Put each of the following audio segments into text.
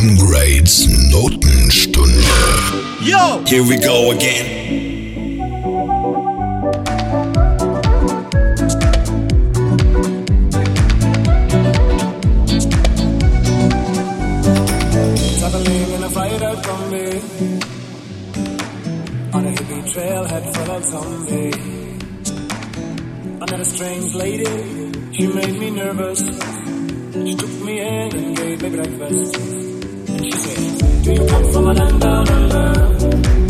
Sam Grade's Notenstunde. Yo! Here we go again. trailhead full of zombie. I met a strange lady, she made me nervous. She took me in and gave me breakfast. Do you come from a land down under?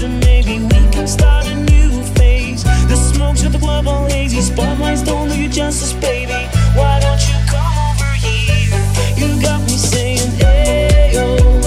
Together, maybe we can start a new phase. The smoke's with the club all hazy. Spotlights don't do you justice, baby. Why don't you come over here? You got me saying, hey, yo.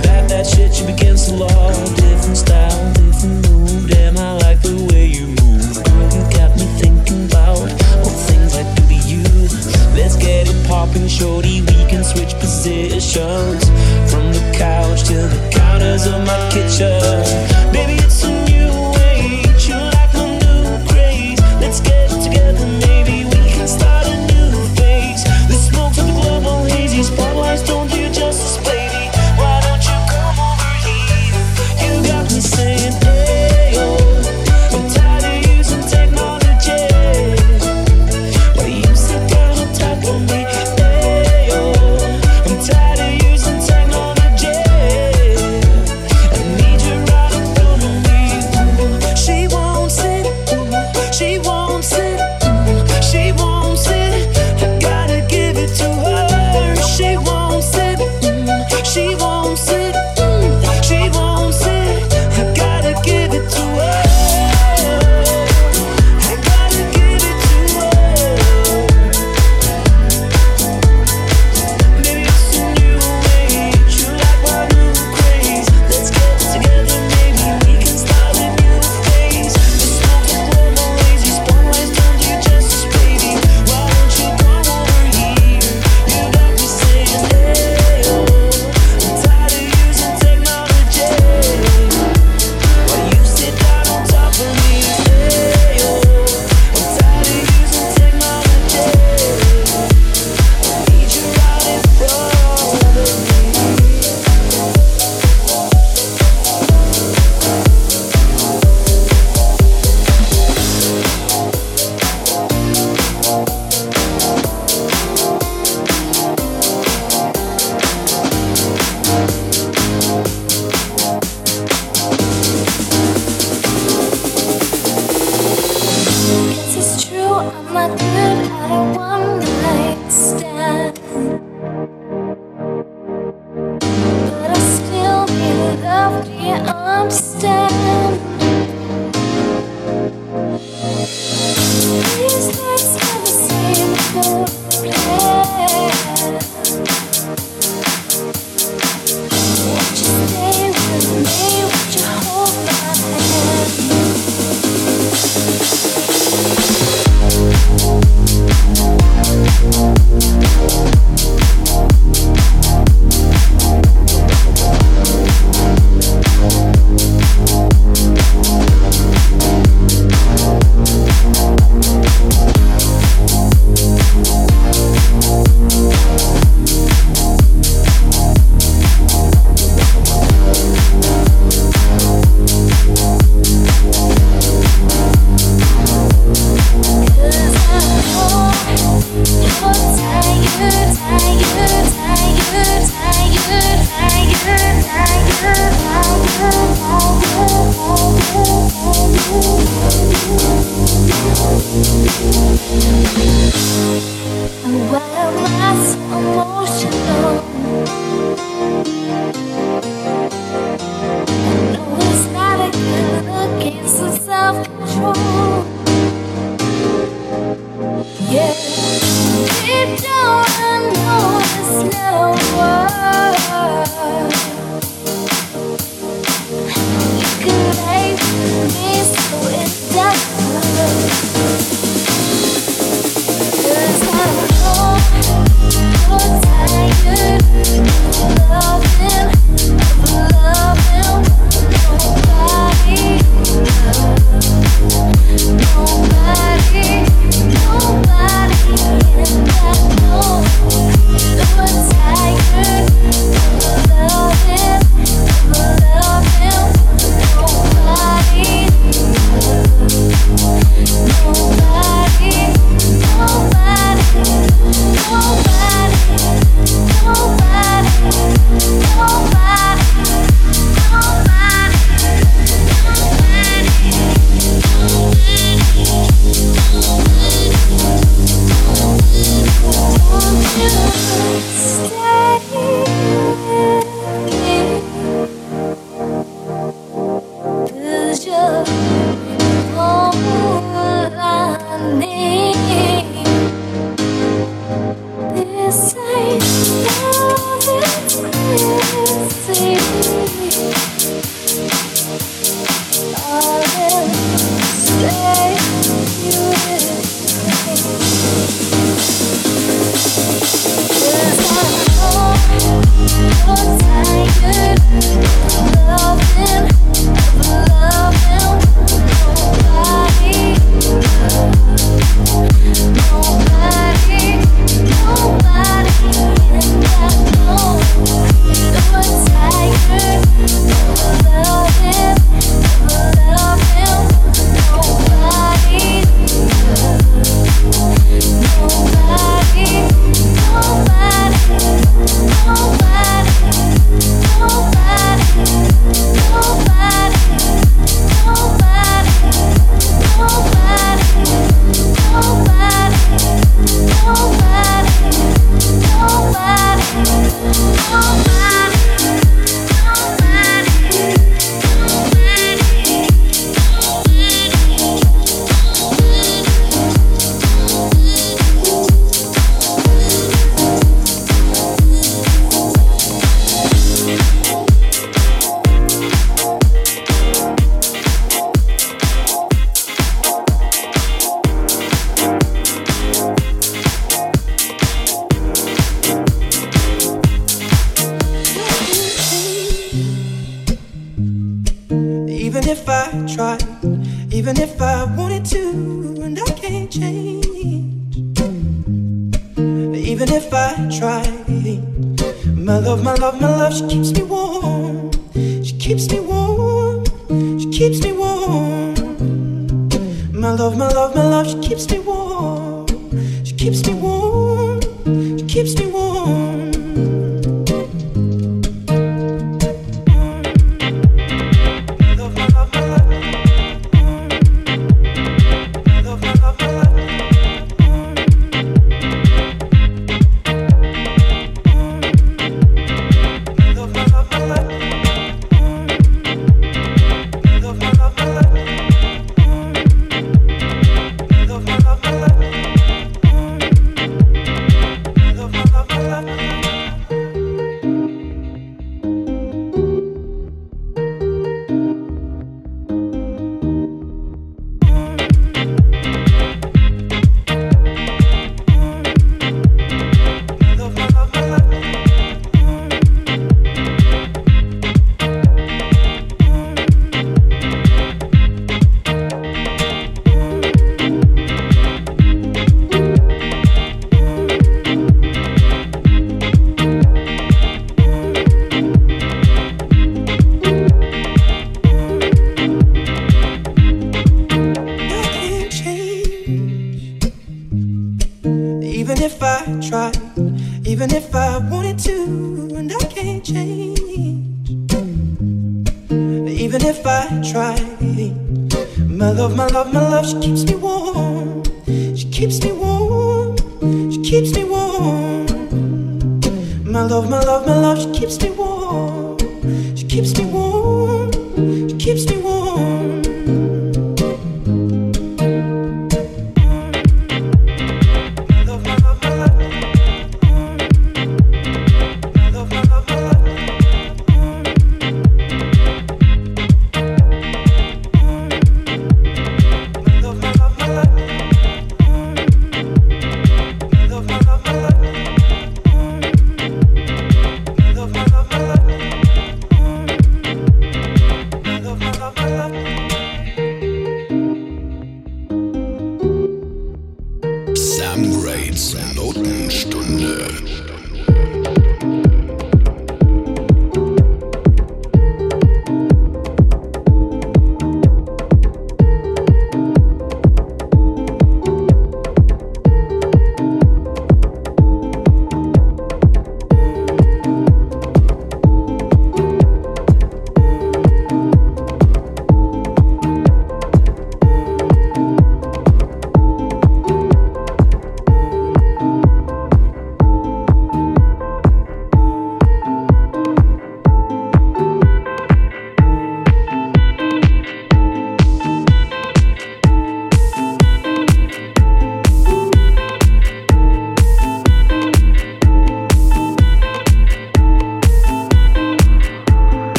That that shit you against the law. Different style, different move. Damn, I like the way you move. Girl, you got me thinking about all things I do to you. Let's get it popping, shorty. We can switch positions from the couch to the counters of my kitchen.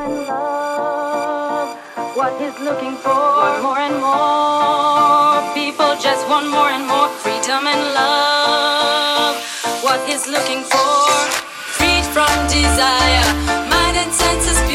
and love what he's looking for. Want more and more people just want more and more freedom and love. what he's looking for? Freed from desire, mind and senses.